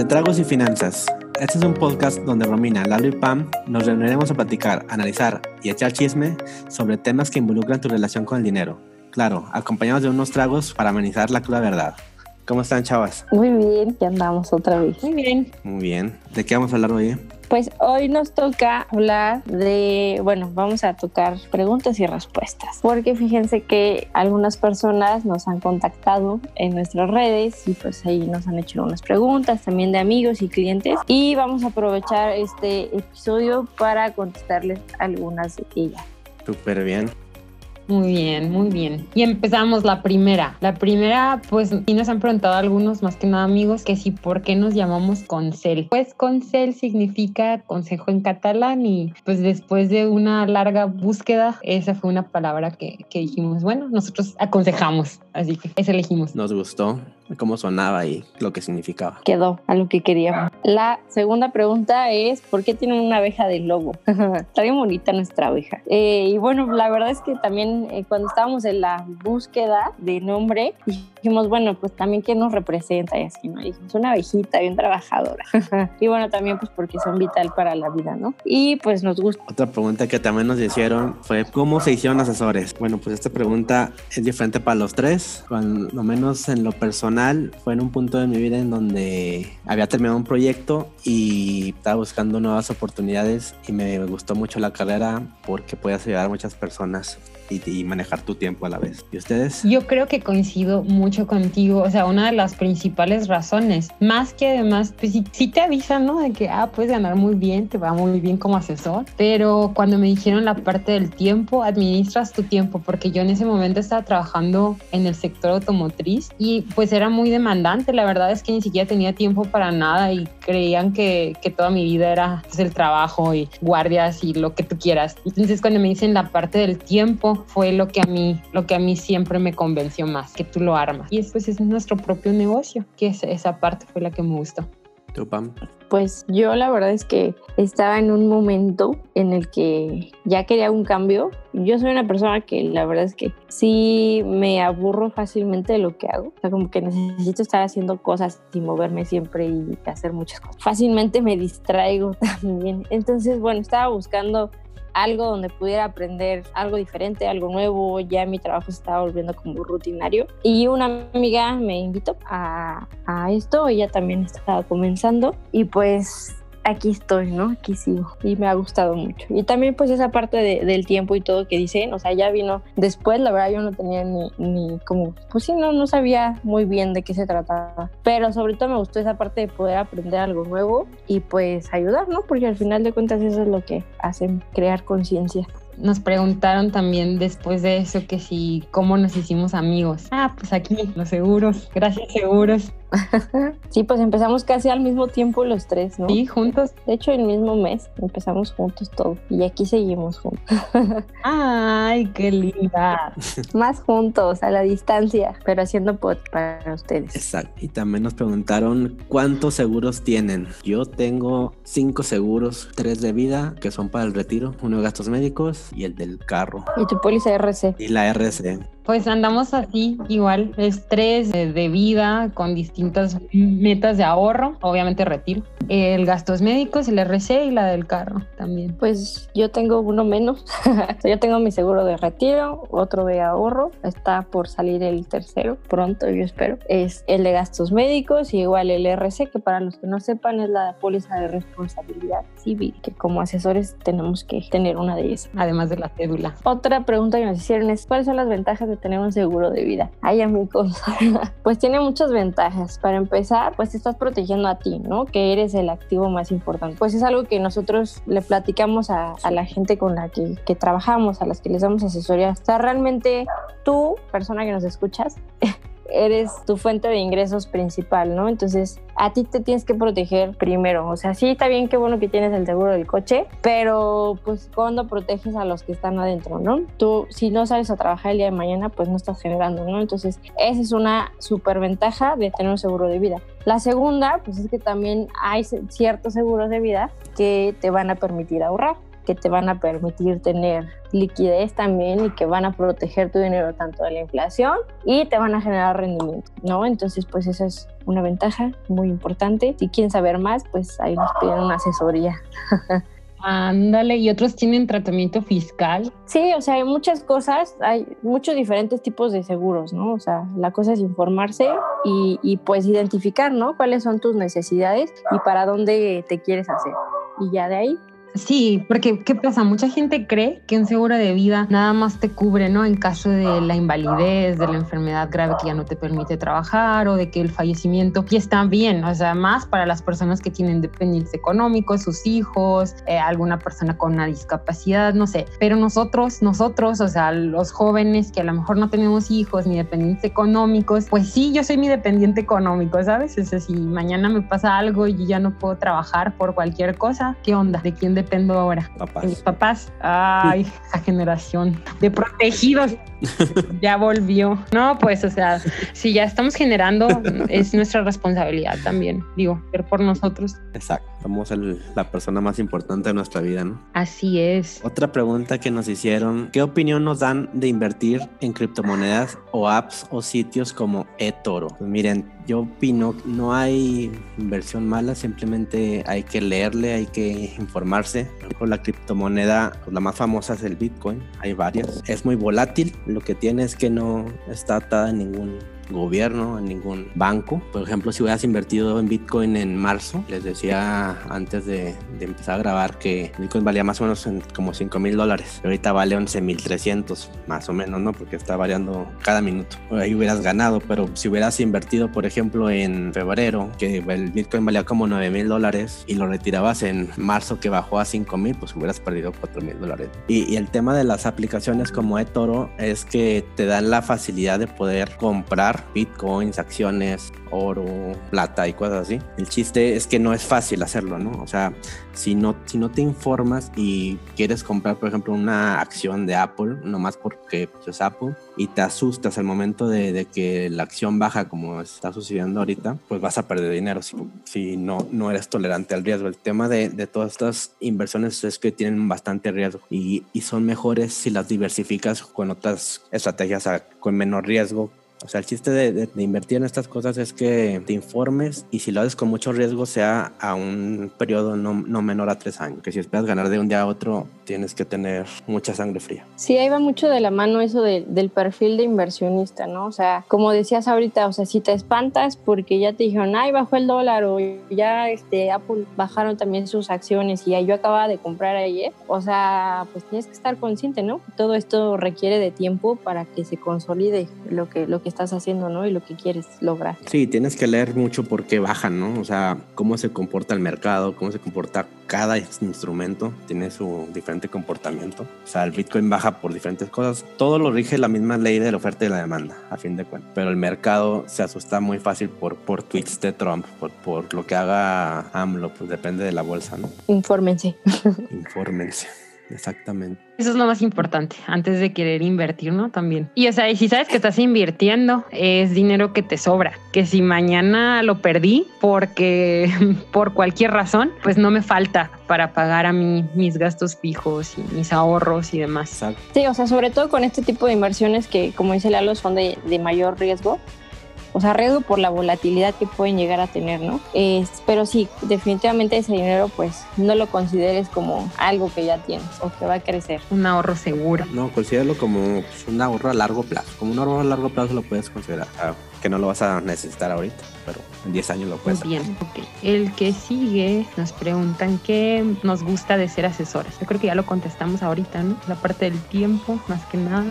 Entre Tragos y Finanzas. Este es un podcast donde Romina, Lalo y Pam nos reuniremos a platicar, analizar y echar chisme sobre temas que involucran tu relación con el dinero. Claro, acompañados de unos tragos para amenizar la cruda verdad. ¿Cómo están, chavas? Muy bien, ya andamos otra vez. Muy bien. Muy bien. ¿De qué vamos a hablar hoy? Pues hoy nos toca hablar de, bueno, vamos a tocar preguntas y respuestas, porque fíjense que algunas personas nos han contactado en nuestras redes y pues ahí nos han hecho unas preguntas también de amigos y clientes y vamos a aprovechar este episodio para contestarles algunas de ellas. Súper bien. Muy bien, muy bien. Y empezamos la primera. La primera, pues sí nos han preguntado algunos, más que nada amigos, que si por qué nos llamamos Concel. Pues Concel significa consejo en catalán y pues después de una larga búsqueda, esa fue una palabra que, que dijimos, bueno, nosotros aconsejamos, así que esa elegimos. Nos gustó cómo sonaba y lo que significaba. Quedó a lo que queríamos. La segunda pregunta es, ¿por qué tienen una abeja de lobo? Está bien bonita nuestra abeja. Eh, y bueno, la verdad es que también eh, cuando estábamos en la búsqueda de nombre, dijimos, bueno, pues también qué nos representa y así, ¿no? dijimos, una abejita bien trabajadora. y bueno, también pues porque son vital para la vida, ¿no? Y pues nos gusta. Otra pregunta que también nos hicieron fue, ¿cómo se hicieron asesores? Bueno, pues esta pregunta es diferente para los tres, cuando menos en lo personal fue en un punto de mi vida en donde había terminado un proyecto y estaba buscando nuevas oportunidades y me gustó mucho la carrera porque puedes ayudar a muchas personas y, manejar tu tiempo a la vez. ¿Y ustedes? Yo creo que coincido mucho contigo. O sea, una de las principales razones, más que además, pues sí, te avisan, ¿no? De que, ah, puedes ganar muy bien, te va muy bien como asesor. Pero cuando me dijeron la parte del tiempo, administras tu tiempo, porque yo en ese momento estaba trabajando en el sector automotriz y pues era muy demandante. La verdad es que ni siquiera tenía tiempo para nada y creían que, que toda mi vida era pues, el trabajo y guardias y lo que tú quieras. Entonces, cuando me dicen la parte del tiempo, fue lo que a mí, lo que a mí siempre me convenció más, que tú lo armas. Y después es nuestro propio negocio, que esa parte fue la que me gustó. ¿Tú? Pues yo la verdad es que estaba en un momento en el que ya quería un cambio. Yo soy una persona que la verdad es que sí me aburro fácilmente de lo que hago. O sea, como que necesito estar haciendo cosas y moverme siempre y hacer muchas cosas. Fácilmente me distraigo también. Entonces, bueno, estaba buscando algo donde pudiera aprender algo diferente, algo nuevo. Ya mi trabajo se estaba volviendo como rutinario. Y una amiga me invitó a, a esto, ella también estaba comenzando y pues aquí estoy, ¿no? Aquí sigo y me ha gustado mucho. Y también pues esa parte de, del tiempo y todo que dicen, o sea, ya vino después, la verdad yo no tenía ni, ni como, pues sí, no, no sabía muy bien de qué se trataba, pero sobre todo me gustó esa parte de poder aprender algo nuevo y pues ayudar, ¿no? Porque al final de cuentas eso es lo que hacen crear conciencia nos preguntaron también después de eso que si cómo nos hicimos amigos. Ah, pues aquí, los seguros. Gracias, seguros. sí, pues empezamos casi al mismo tiempo los tres, ¿no? Sí, juntos. De hecho, el mismo mes empezamos juntos todo y aquí seguimos juntos. Ay, qué linda. Más juntos, a la distancia, pero haciendo pod para ustedes. Exacto. Y también nos preguntaron cuántos seguros tienen. Yo tengo cinco seguros, tres de vida, que son para el retiro, uno de gastos médicos y el del carro. ¿Y tu póliza RC? Y la RC. Pues andamos así, igual, estrés de vida con distintas metas de ahorro, obviamente retiro, el gastos médicos, el RC y la del carro también. Pues yo tengo uno menos, yo tengo mi seguro de retiro, otro de ahorro, está por salir el tercero, pronto yo espero, es el de gastos médicos y igual el RC, que para los que no sepan es la póliza de responsabilidad civil, que como asesores tenemos que tener una de ellas. Además de la cédula. Otra pregunta que nos hicieron es, ¿cuáles son las ventajas de tener un seguro de vida. Ay, amigos, pues tiene muchas ventajas. Para empezar, pues te estás protegiendo a ti, ¿no? Que eres el activo más importante. Pues es algo que nosotros le platicamos a, la gente con la que, trabajamos, a las que les damos asesoría. O realmente tú, persona que nos escuchas, eres tu fuente de ingresos principal, ¿no? Entonces, a ti te tienes que proteger primero. O sea, sí está bien, qué bueno que tienes el seguro del coche, pero pues cuando proteges a los que están adentro, ¿no? Tú, si no sales a trabajar el día de mañana, pues no estás generando, ¿no? Entonces, esa es una super ventaja de tener un seguro de vida. La segunda, pues es que también hay ciertos seguros de vida que te van a permitir ahorrar. Que te van a permitir tener liquidez también y que van a proteger tu dinero tanto de la inflación y te van a generar rendimiento, ¿no? Entonces, pues esa es una ventaja muy importante. Si quieren saber más, pues ahí nos piden una asesoría. Ándale, y otros tienen tratamiento fiscal. Sí, o sea, hay muchas cosas, hay muchos diferentes tipos de seguros, ¿no? O sea, la cosa es informarse y, y pues identificar, ¿no? Cuáles son tus necesidades y para dónde te quieres hacer. Y ya de ahí Sí, porque ¿qué pasa? Mucha gente cree que un seguro de vida nada más te cubre, ¿no? En caso de la invalidez, de la enfermedad grave que ya no te permite trabajar o de que el fallecimiento y está bien, o sea, más para las personas que tienen dependientes económicos, sus hijos, eh, alguna persona con una discapacidad, no sé. Pero nosotros, nosotros, o sea, los jóvenes que a lo mejor no tenemos hijos ni dependientes económicos, pues sí, yo soy mi dependiente económico, ¿sabes? O sea, si mañana me pasa algo y ya no puedo trabajar por cualquier cosa, ¿qué onda? ¿De quién dependo ahora. Papás. mis papás. Ay, esa generación de protegidos ya volvió. No, pues, o sea, si ya estamos generando, es nuestra responsabilidad también, digo, ver por nosotros. Exacto, somos el- la persona más importante de nuestra vida, ¿no? Así es. Otra pregunta que nos hicieron, ¿qué opinión nos dan de invertir en criptomonedas o apps o sitios como eToro? Pues miren, yo opino, no hay inversión mala, simplemente hay que leerle, hay que informarse. La criptomoneda, pues, la más famosa es el Bitcoin, hay varias. Es muy volátil, lo que tiene es que no está atada en ningún gobierno, en ningún banco. Por ejemplo, si hubieras invertido en Bitcoin en marzo, les decía antes de, empezar a grabar que Bitcoin valía más o menos en como 5 mil dólares. Ahorita vale 11 mil 300, más o menos, ¿no? Porque está variando cada minuto. Ahí hubieras ganado, pero si hubieras invertido, por ejemplo, en febrero, que el Bitcoin valía como 9 mil dólares y lo retirabas en marzo que bajó a 5 mil, pues hubieras perdido 4 mil dólares. Y, y el tema de las aplicaciones como eToro es que te dan la facilidad de poder comprar bitcoins, acciones, oro, plata y cosas así. El chiste es que no es fácil hacerlo, ¿no? O sea, si no, si no te informas y quieres comprar, por ejemplo, una acción de Apple, nomás porque pues, es Apple, y te asustas al momento de, que la acción baja como está sucediendo ahorita, pues vas a perder dinero si, no, no eres tolerante al riesgo. El tema de, de todas estas inversiones es que tienen bastante riesgo y, y son mejores si las diversificas con otras estrategias con menor riesgo o sea, el chiste de, de- de invertir en estas cosas es que te informes y si lo haces con mucho riesgo sea a un periodo no, no menor a tres años. Que si esperas ganar de un día a otro, tienes que tener mucha sangre fría. Sí, ahí va mucho de la mano eso de- del perfil de inversionista, ¿no? O sea, como decías ahorita, o sea, si te espantas porque ya te dijeron, ay, bajó el dólar o ya este, Apple bajaron también sus acciones y yo acababa de comprar ayer, o sea, pues tienes que estar consciente, ¿no? Todo esto requiere de tiempo para que se consolide lo que, lo que estás haciendo, ¿no? Y lo que quieres lograr. Sí, tienes que leer mucho por qué bajan, ¿no? O sea, cómo se comporta el mercado, cómo se comporta cada instrumento, tiene su diferente comportamiento. O sea, el Bitcoin baja por diferentes cosas. Todo lo rige la misma ley de la oferta y la demanda, a fin de cuentas. Pero el mercado se asusta muy fácil por, por tweets de Trump, por, por lo que haga AMLO, pues depende de la bolsa, ¿no? Infórmense. Infórmense. Exactamente. Eso es lo más importante, antes de querer invertir, ¿no? También. Y o sea, y si sabes que estás invirtiendo, es dinero que te sobra. Que si mañana lo perdí porque por cualquier razón, pues no me falta para pagar a mí mis gastos fijos y mis ahorros y demás. Sí, o sea, sobre todo con este tipo de inversiones que, como dice Lalo, son de, de mayor riesgo. O sea, riesgo por la volatilidad que pueden llegar a tener, ¿no? Es- pero sí, definitivamente ese dinero, pues, no lo consideres como algo que ya tienes o que va a crecer. Un ahorro seguro. No, considéralo como pues, un ahorro a largo plazo. Como un ahorro a largo plazo lo puedes considerar. Ah, que no lo vas a necesitar ahorita, pero en 10 años lo Muy puedes. bien, ok. El que sigue nos preguntan qué nos gusta de ser asesores. Yo creo que ya lo contestamos ahorita, ¿no? La parte del tiempo, más que nada.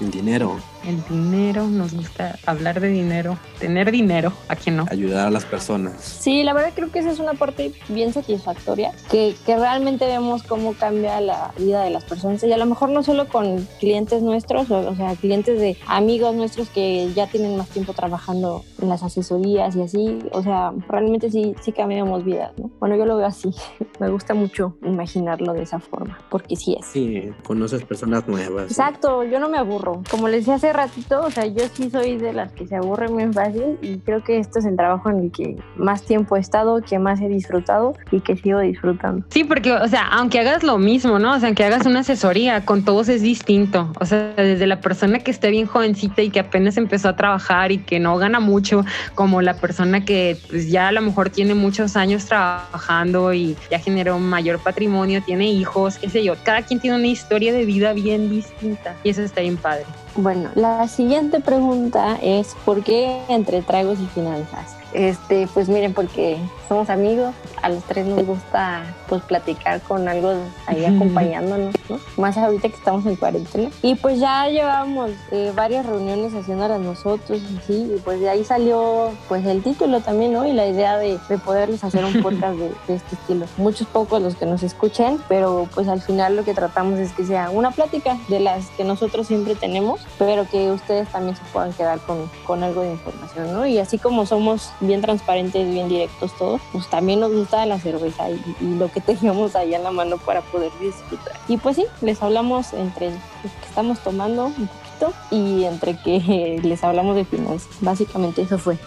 El dinero, El dinero, nos gusta hablar de dinero, tener dinero, ¿a quién no? ayudar a las personas. Sí, la verdad creo que esa es una parte bien satisfactoria, que, que realmente vemos cómo cambia la vida de las personas. Y a lo mejor no solo con clientes nuestros, o, o sea, clientes de amigos nuestros que ya tienen más tiempo trabajando en las asesorías y así. O sea, realmente sí, sí cambiamos vidas, ¿no? Bueno, yo lo veo así. Me gusta mucho imaginarlo de esa forma, porque sí es. Sí, conoces personas nuevas. Exacto, yo no me aburro. Como les decía hace ratito, o sea, yo sí soy de las que se aburren muy fácil y creo que este es el trabajo en el que más tiempo he estado, que más he disfrutado y que sigo disfrutando. Sí, porque, o sea, aunque hagas lo mismo, ¿no? O sea, aunque hagas una asesoría, con todos es distinto. O sea, desde la persona que esté bien jovencita y que apenas empezó a trabajar y que no gana mucho, como la persona que pues, ya a lo mejor tiene muchos años trabajando y ya generó mayor patrimonio, tiene hijos, qué sé yo. Cada quien tiene una historia de vida bien distinta y eso está bien padre. Bueno, la siguiente pregunta es ¿por qué entre tragos y finanzas? Este, pues miren, porque somos amigos, a los tres nos gusta pues platicar con algo ahí acompañándonos, ¿no? Más ahorita que estamos en cuarentena. Y pues ya llevamos eh, varias reuniones haciéndolas nosotros y sí, y pues de ahí salió pues el título también, ¿no? Y la idea de, de poderles hacer un podcast de, de, este estilo. Muchos pocos los que nos escuchen, pero pues al final lo que tratamos es que sea una plática de las que nosotros siempre tenemos, pero que ustedes también se puedan quedar con, con algo de información, ¿no? Y así como somos bien transparentes, bien directos todos, pues también nos gusta la cerveza y, lo que tengamos ahí en la mano para poder disfrutar. Y pues sí, les hablamos entre lo que estamos tomando un poquito y entre que les hablamos de finanzas. Básicamente eso fue.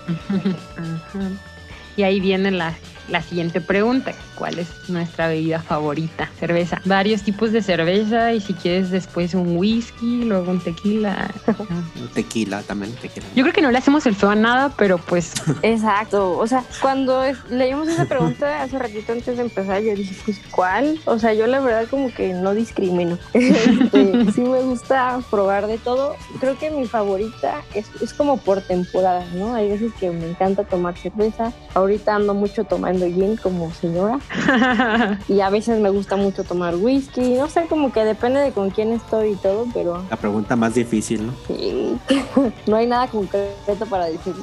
y ahí viene la, la siguiente pregunta. ¿Cuál es nuestra bebida favorita? Cerveza. Varios tipos de cerveza y si quieres después un whisky, luego un tequila. tequila también, tequila. Yo creo que no le hacemos el feo a nada, pero pues... Exacto. O sea, cuando leímos esa pregunta hace ratito antes de empezar, yo dije, pues, ¿cuál? O sea, yo la verdad como que no discrimino. Este, sí me gusta probar de todo. Creo que mi favorita es, es como por temporada, ¿no? Hay veces que me encanta tomar cerveza. Ahorita ando mucho tomando gin como señora. y a veces me gusta mucho tomar whisky. No sé, como que depende de con quién estoy y todo, pero. La pregunta más difícil, ¿no? Sí. no hay nada concreto para decir.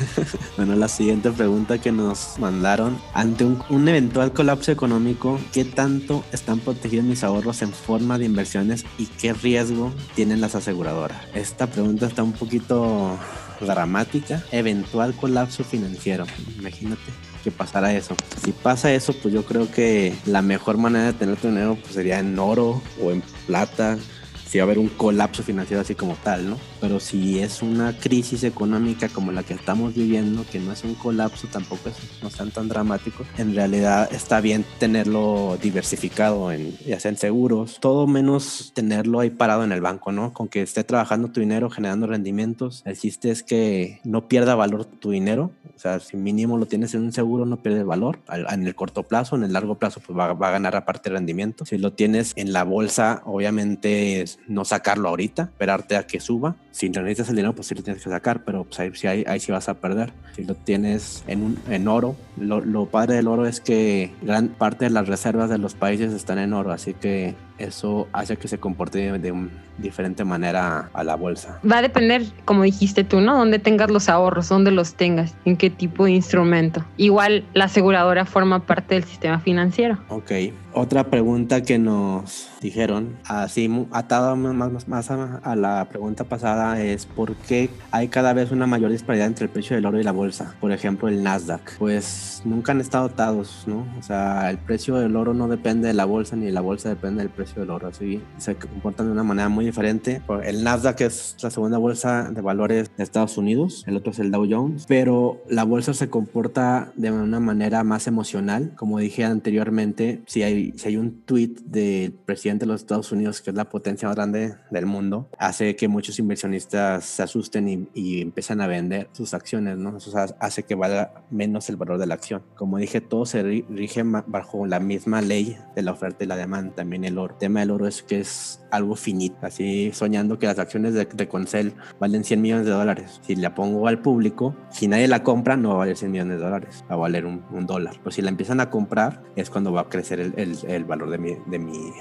bueno, la siguiente pregunta que nos mandaron: ante un, un, eventual colapso económico, ¿qué tanto están protegidos mis ahorros en forma de inversiones y qué riesgo tienen las aseguradoras? Esta pregunta está un poquito dramática, eventual colapso financiero. Imagínate que pasara eso. Si pasa eso, pues yo creo que la mejor manera de tener tu dinero pues sería en oro o en plata. Si va a haber un colapso financiero así como tal, ¿no? Pero si es una crisis económica como la que estamos viviendo, que no es un colapso, tampoco es, no tan tan dramático, en realidad está bien tenerlo diversificado en, ya sea en seguros, todo menos tenerlo ahí parado en el banco, ¿no? Con que esté trabajando tu dinero, generando rendimientos. El chiste es que no pierda valor tu dinero. O sea, si mínimo lo tienes en un seguro, no pierde valor. En el corto plazo, en el largo plazo, pues va, va a ganar aparte rendimiento. Si lo tienes en la bolsa, obviamente no sacarlo ahorita, esperarte a que suba si necesitas el dinero, pues sí lo tienes que sacar, pero pues ahí, ahí, sí vas a perder. Si lo tienes en, un, en oro, lo, lo, padre del oro es que gran parte de las reservas de los países están en oro, así que eso hace que se comporte de, de una diferente manera a la bolsa. Va a depender, como dijiste tú, ¿no? Dónde tengas los ahorros, dónde los tengas, en qué tipo de instrumento. Igual la aseguradora forma parte del sistema financiero. Ok. Otra pregunta que nos dijeron, así atado más, más a, a la pregunta pasada, es por qué hay cada vez una mayor disparidad entre el precio del oro y la bolsa. Por ejemplo, el Nasdaq. Pues nunca han estado atados, ¿no? O sea, el precio del oro no depende de la bolsa ni la bolsa depende del precio del oro. Así se comportan de una manera muy diferente. El Nasdaq es la segunda bolsa de valores de Estados Unidos, el otro es el Dow Jones, pero la bolsa se comporta de una manera más emocional. Como dije anteriormente, si hay, si hay un tweet del presidente de los Estados Unidos, que es la potencia más grande del mundo, hace que muchos inversionistas se asusten y, y empiezan a vender sus acciones, ¿no? Eso hace que valga menos el valor de la acción. Como dije, todo se rige bajo la misma ley de la oferta y la demanda, también el oro. Tema del oro es que es algo finito, así soñando que las acciones de, de Concel valen 100 millones de dólares. Si la pongo al público, si nadie la compra, no va a valer 100 millones de dólares, va a valer un, un dólar. Pero si la empiezan a comprar, es cuando va a crecer el, valor de mi,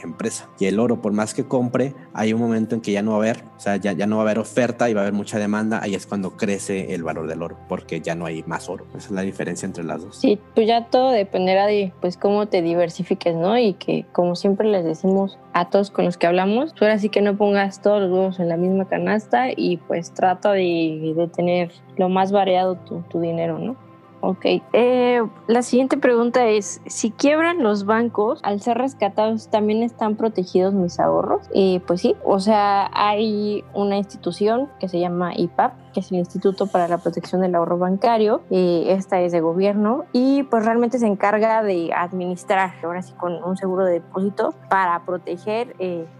empresa. Y el oro, por más que compre, hay un momento en que ya no va a haber, o sea, ya, ya no va a haber oferta y va a haber mucha demanda, ahí es cuando crece el valor del oro, porque ya no hay más oro. Esa es la diferencia entre las dos. Sí, pues ya todo dependerá de pues cómo te diversifiques, ¿no? Y que como siempre les decimos a todos con los que hablamos, pues ahora sí que no pongas todos los huevos en la misma canasta y pues trata de, de tener lo más variado tu dinero, ¿no? Ok. Eh, la siguiente pregunta es, si quiebran los bancos, al ser rescatados, ¿también están protegidos mis ahorros? Eh, pues sí, o sea, hay una institución que se llama IPAP, que es el Instituto para la Protección del Ahorro Bancario. Eh, esta es de gobierno y pues realmente se encarga de administrar, ahora sí con un seguro de depósito para proteger,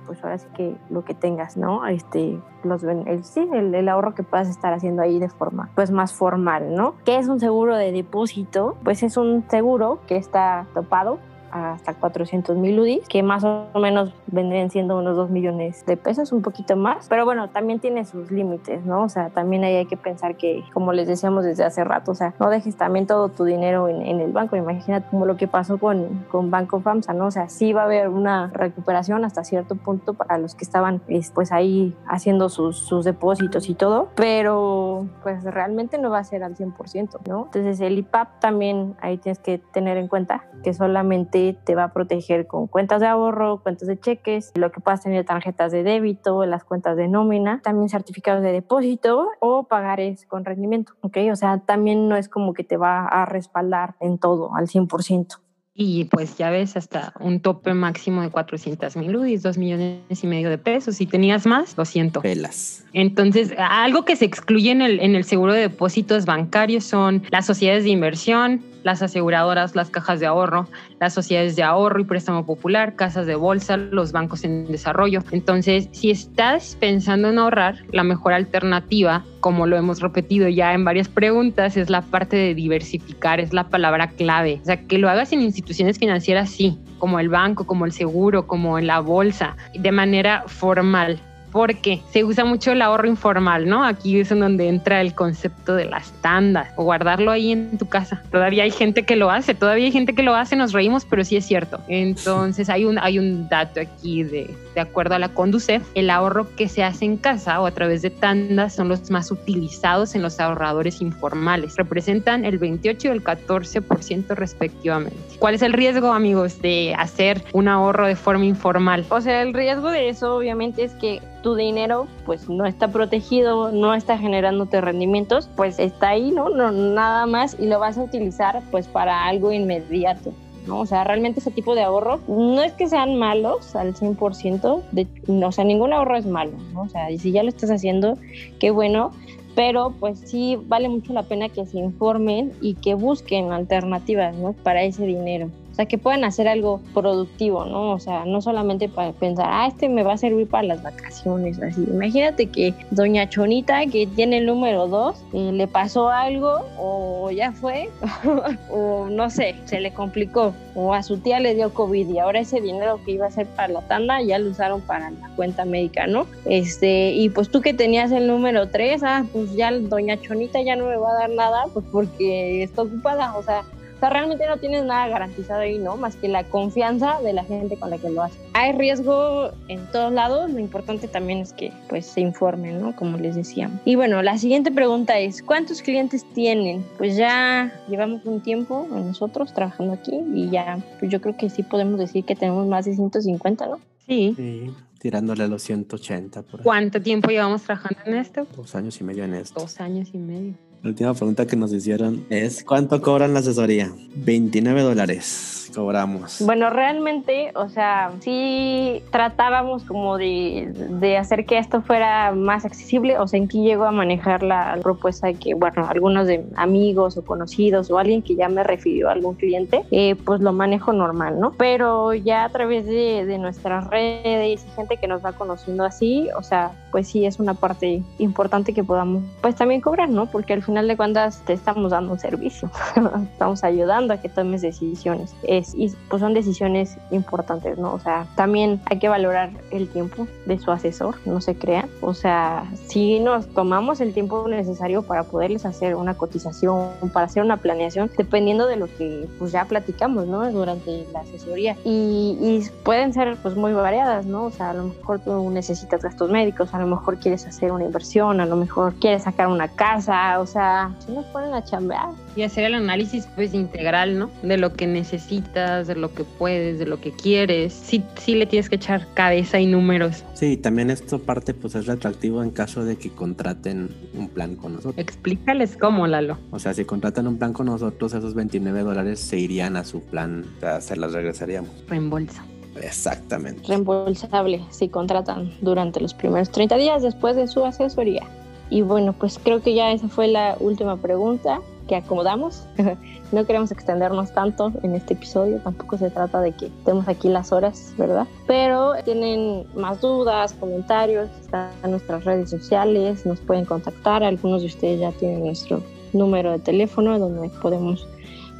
pues ahora sí que lo que tengas, ¿no? Este, los, el, sí, el, el, ahorro que puedas estar haciendo ahí de forma pues más formal, ¿no? ¿Qué es un seguro de depósito? Pues es un seguro que está topado hasta 400 mil UDIs, que más o menos vendrían siendo unos 2 millones de pesos, un poquito más. Pero bueno, también tiene sus límites, ¿no? O sea, también ahí hay que pensar que, como les decíamos desde hace rato, o sea, no dejes también todo tu dinero en, en el banco. Imagínate como lo que pasó con, con Banco FAMSA, ¿no? O sea, sí va a haber una recuperación hasta cierto punto para los que estaban pues ahí haciendo sus, sus depósitos y todo, pero pues realmente no va a ser al 100%, ¿no? Entonces el IPAP también ahí tienes que tener en cuenta que solamente te va a proteger con cuentas de ahorro, cuentas de cheques, lo que puedas tener tarjetas de débito, las cuentas de nómina, también certificados de depósito o pagares con rendimiento, ¿ok? O sea, también no es como que te va a respaldar en todo al 100% y pues ya ves hasta un tope máximo de 400 mil UDIs, 2 millones y medio de pesos. Si tenías más, lo siento. Pelas. Entonces, algo que se excluye en el, en el seguro de depósitos bancarios son las sociedades de inversión, las aseguradoras, las cajas de ahorro, las sociedades de ahorro y préstamo popular, casas de bolsa, los bancos en desarrollo. Entonces, si estás pensando en ahorrar, la mejor alternativa, como lo hemos repetido ya en varias preguntas, es la parte de diversificar, es la palabra clave. O sea, que lo hagas en instituciones financieras, sí, como el banco, como el seguro, como en la bolsa, de manera formal porque se usa mucho el ahorro informal, ¿no? Aquí es en donde entra el concepto de las tandas o guardarlo ahí en tu casa. Todavía hay gente que lo hace, todavía hay gente que lo hace, nos reímos, pero sí es cierto. Entonces hay un, hay un dato aquí de, de acuerdo a la Conducef, el ahorro que se hace en casa o a través de tandas son los más utilizados en los ahorradores informales. Representan el 28 y el 14% respectivamente. ¿Cuál es el riesgo, amigos, de hacer un ahorro de forma informal? O sea, el riesgo de eso obviamente es que tu dinero pues no está protegido, no está generándote rendimientos, pues está ahí, ¿no? no nada más y lo vas a utilizar pues para algo inmediato. ¿No? O sea, realmente ese tipo de ahorro no es que sean malos al 100%, de, o sea, ningún ahorro es malo, ¿no? O sea, y si ya lo estás haciendo, qué bueno, pero pues sí vale mucho la pena que se informen y que busquen alternativas, ¿no? Para ese dinero sea, que puedan hacer algo productivo, ¿no? O sea, no solamente para pensar, ah, este me va a servir para las vacaciones, así. Imagínate que doña Chonita, que tiene el número 2, eh, le pasó algo o ya fue, o no sé, se le complicó, o a su tía le dio COVID y ahora ese dinero que iba a ser para la tanda ya lo usaron para la cuenta médica, ¿no? Este, y pues tú que tenías el número 3, ah, pues ya doña Chonita ya no me va a dar nada, pues porque está ocupada, o sea, o sea, realmente no tienes nada garantizado ahí, ¿no? Más que la confianza de la gente con la que lo hace. Hay riesgo en todos lados, lo importante también es que pues se informen, ¿no? Como les decía. Y bueno, la siguiente pregunta es, ¿cuántos clientes tienen? Pues ya llevamos un tiempo nosotros trabajando aquí y ya, pues yo creo que sí podemos decir que tenemos más de 150, ¿no? Sí. Sí, tirándole a los 180 por ahí. ¿Cuánto tiempo llevamos trabajando en esto? Dos años y medio en esto. Dos años y medio. La última pregunta que nos hicieron es ¿cuánto cobran la asesoría? 29 dólares cobramos. Bueno, realmente, o sea, sí tratábamos como de, de, hacer que esto fuera más accesible, o sea, en que llego a manejar la propuesta de que, bueno, algunos de amigos o conocidos o alguien que ya me refirió a algún cliente, eh, pues lo manejo normal, ¿no? Pero ya a través de, de nuestras redes gente que nos va conociendo así, o sea, pues sí es una parte importante que podamos, pues también cobrar, ¿no? Porque al final de cuentas te estamos dando un servicio, estamos ayudando a que tomes decisiones es, y pues son decisiones importantes, ¿no? O sea, también hay que valorar el tiempo de su asesor, no se crean, o sea, si nos tomamos el tiempo necesario para poderles hacer una cotización, para hacer una planeación, dependiendo de lo que pues ya platicamos, ¿no? Durante la asesoría y, y pueden ser pues muy variadas, ¿no? O sea, a lo mejor tú necesitas gastos médicos, a lo lo mejor quieres hacer una inversión, a lo mejor quieres sacar una casa, o sea, si nos ponen a chambear. Y hacer el análisis pues integral, ¿no? De lo que necesitas, de lo que puedes, de lo que quieres. Sí, sí le tienes que echar cabeza y números. Sí, también esto parte pues es retroactivo en caso de que contraten un plan con nosotros. Explícales cómo, Lalo. O sea, si contratan un plan con nosotros, esos 29 dólares se irían a su plan, o sea, se las regresaríamos. Reembolsa. Exactamente. Reembolsable si contratan durante los primeros 30 días después de su asesoría. Y bueno, pues creo que ya esa fue la última pregunta que acomodamos. no queremos extendernos tanto en este episodio, tampoco se trata de que estemos aquí las horas, ¿verdad? Pero tienen más dudas, comentarios, están en nuestras redes sociales, nos pueden contactar, algunos de ustedes ya tienen nuestro número de teléfono donde podemos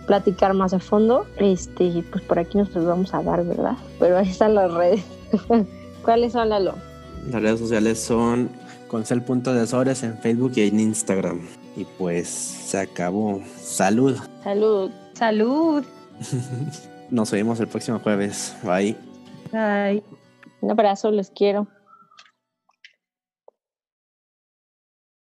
platicar más a fondo. Este, pues por aquí nos los vamos a dar, ¿verdad? Pero ahí están las redes. ¿Cuáles son, Lalo? Las redes sociales son concel.desores en Facebook y en Instagram. Y pues se acabó. Salud. Salud. Salud. Nos vemos el próximo jueves. Bye. Bye. Un abrazo, los quiero.